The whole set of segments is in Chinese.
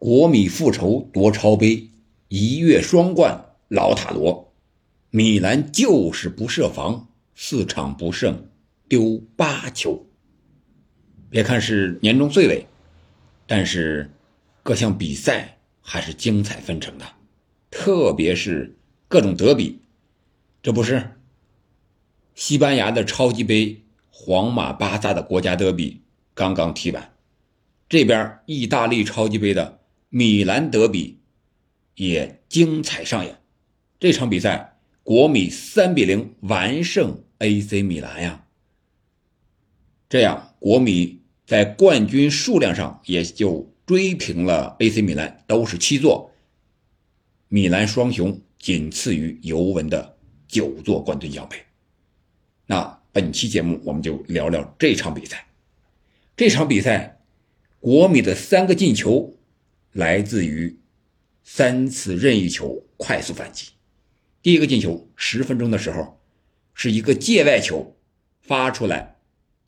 国米复仇夺超杯，一跃双冠，老塔罗。米兰就是不设防，四场不胜，丢八球。别看是年终岁尾，但是各项比赛还是精彩纷呈的，特别是各种德比，这不是西班牙的超级杯，皇马巴萨的国家德比刚刚踢完，这边意大利超级杯的米兰德比也精彩上演。这场比赛，国米三比零完胜 AC 米兰呀，这样国米。在冠军数量上也就追平了 AC 米兰，都是七座。米兰双雄仅次于尤文的九座冠军奖杯。那本期节目我们就聊聊这场比赛。这场比赛，国米的三个进球来自于三次任意球快速反击。第一个进球，十分钟的时候是一个界外球发出来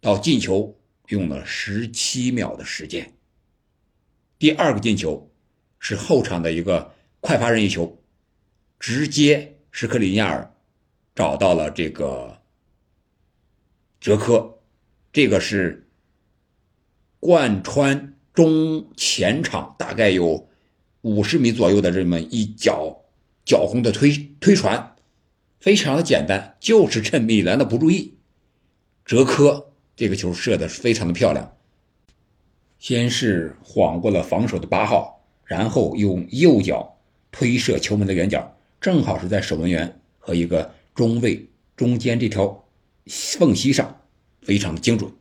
到进球。用了十七秒的时间。第二个进球是后场的一个快发任意球，直接是克里尼亚尔找到了这个哲科，这个是贯穿中前场大概有五十米左右的这么一脚脚红的推推传，非常的简单，就是趁米兰的不注意，哲科。这个球射的非常的漂亮，先是晃过了防守的八号，然后用右脚推射球门的远角，正好是在守门员和一个中卫中间这条缝隙上，非常的精准。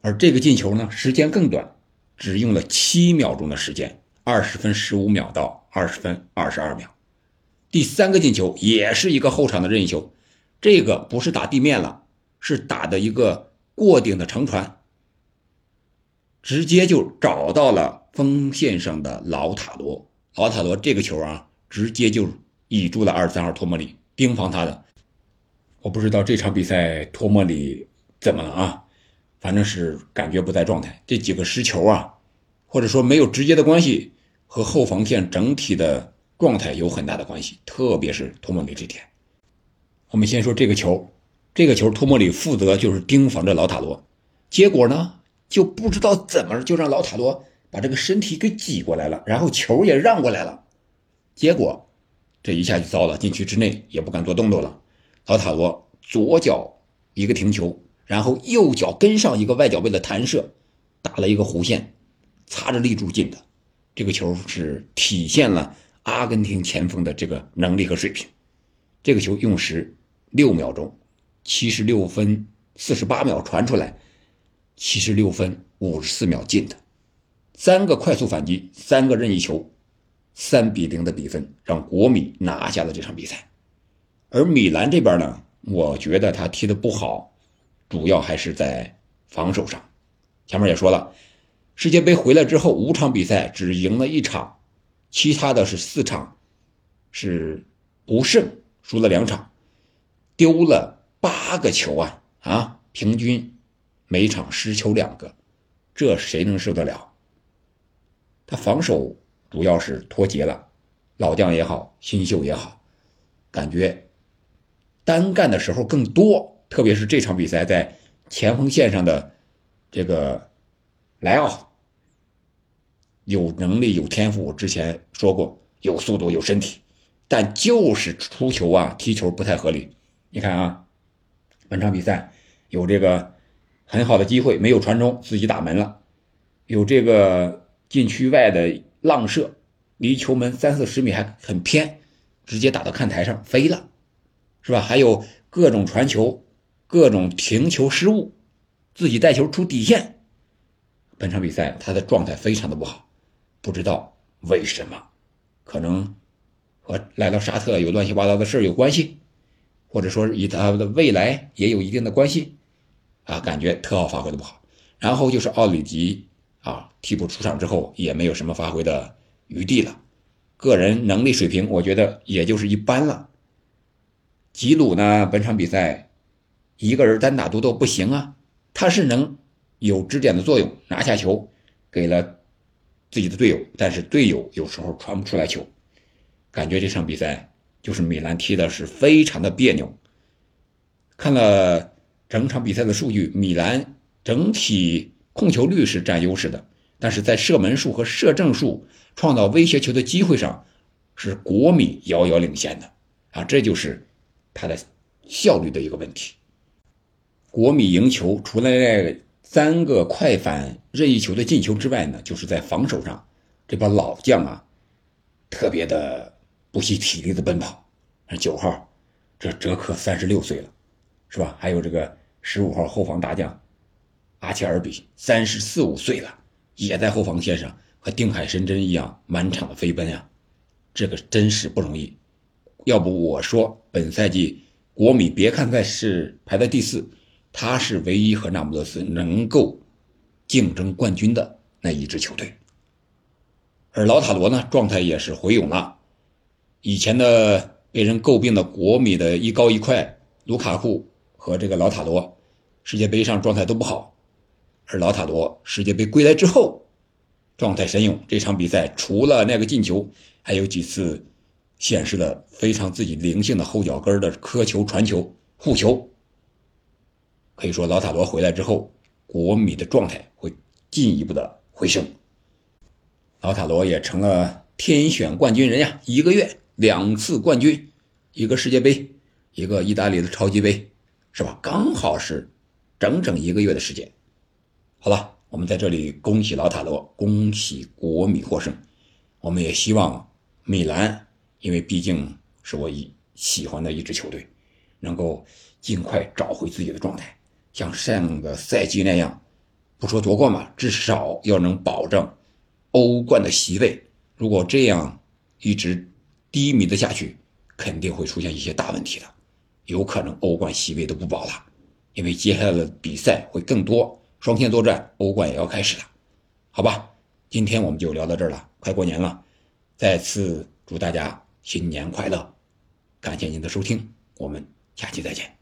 而这个进球呢，时间更短，只用了七秒钟的时间，二十分十五秒到二十分二十二秒。第三个进球也是一个后场的任意球，这个不是打地面了，是打的一个。过顶的长传，直接就找到了锋线上的老塔罗。老塔罗这个球啊，直接就倚住了二十三号托莫里，盯防他的。我不知道这场比赛托莫里怎么了啊？反正是感觉不在状态。这几个失球啊，或者说没有直接的关系，和后防线整体的状态有很大的关系，特别是托莫里这点。我们先说这个球。这个球，托莫里负责就是盯防着老塔罗，结果呢，就不知道怎么就让老塔罗把这个身体给挤过来了，然后球也让过来了，结果这一下就糟了，禁区之内也不敢做动作了。老塔罗左脚一个停球，然后右脚跟上一个外脚背的弹射，打了一个弧线，擦着立柱进的。这个球是体现了阿根廷前锋的这个能力和水平。这个球用时六秒钟。七十六分四十八秒传出来，七十六分五十四秒进的，三个快速反击，三个任意球，三比零的比分让国米拿下了这场比赛。而米兰这边呢，我觉得他踢的不好，主要还是在防守上。前面也说了，世界杯回来之后五场比赛只赢了一场，其他的是四场是不胜，输了两场，丢了。八个球啊啊，平均每场失球两个，这谁能受得了？他防守主要是脱节了，老将也好，新秀也好，感觉单干的时候更多。特别是这场比赛在前锋线上的这个莱奥，有能力有天赋，我之前说过有速度有身体，但就是出球啊踢球不太合理。你看啊。本场比赛有这个很好的机会，没有传中，自己打门了；有这个禁区外的浪射，离球门三四十米还很偏，直接打到看台上飞了，是吧？还有各种传球、各种停球失误，自己带球出底线。本场比赛他的状态非常的不好，不知道为什么，可能和来到沙特有乱七八糟的事有关系。或者说与他的未来也有一定的关系，啊，感觉特奥发挥的不好，然后就是奥里吉啊，替补出场之后也没有什么发挥的余地了，个人能力水平我觉得也就是一般了。吉鲁呢，本场比赛一个人单打独斗不行啊，他是能有支点的作用，拿下球，给了自己的队友，但是队友有时候传不出来球，感觉这场比赛就是米兰踢的是非常的别扭。看了整场比赛的数据，米兰整体控球率是占优势的，但是在射门数和射正数、创造威胁球的机会上，是国米遥遥领先的啊！这就是他的效率的一个问题。国米赢球，除了那三个快反任意球的进球之外呢，就是在防守上，这帮老将啊，特别的不惜体力的奔跑。九号，这哲科三十六岁了，是吧？还有这个十五号后防大将阿切尔比，三十四五岁了，也在后防线上和定海神针一样满场的飞奔呀。这个真是不容易。要不我说，本赛季国米别看在是排在第四。他是唯一和那不勒斯能够竞争冠军的那一支球队，而老塔罗呢，状态也是回勇了。以前的被人诟病的国米的一高一快，卢卡库和这个老塔罗，世界杯上状态都不好，而老塔罗世界杯归来之后，状态神勇。这场比赛除了那个进球，还有几次显示了非常自己灵性的后脚跟的磕球、传球、护球。可以说，老塔罗回来之后，国米的状态会进一步的回升。老塔罗也成了天选冠军人呀！一个月两次冠军，一个世界杯，一个意大利的超级杯，是吧？刚好是整整一个月的时间。好了，我们在这里恭喜老塔罗，恭喜国米获胜。我们也希望米兰，因为毕竟是我一喜欢的一支球队，能够尽快找回自己的状态。像上个赛季那样，不说夺冠吧，至少要能保证欧冠的席位。如果这样一直低迷的下去，肯定会出现一些大问题的，有可能欧冠席位都不保了。因为接下来的比赛会更多，双线作战，欧冠也要开始了，好吧？今天我们就聊到这儿了，快过年了，再次祝大家新年快乐，感谢您的收听，我们下期再见。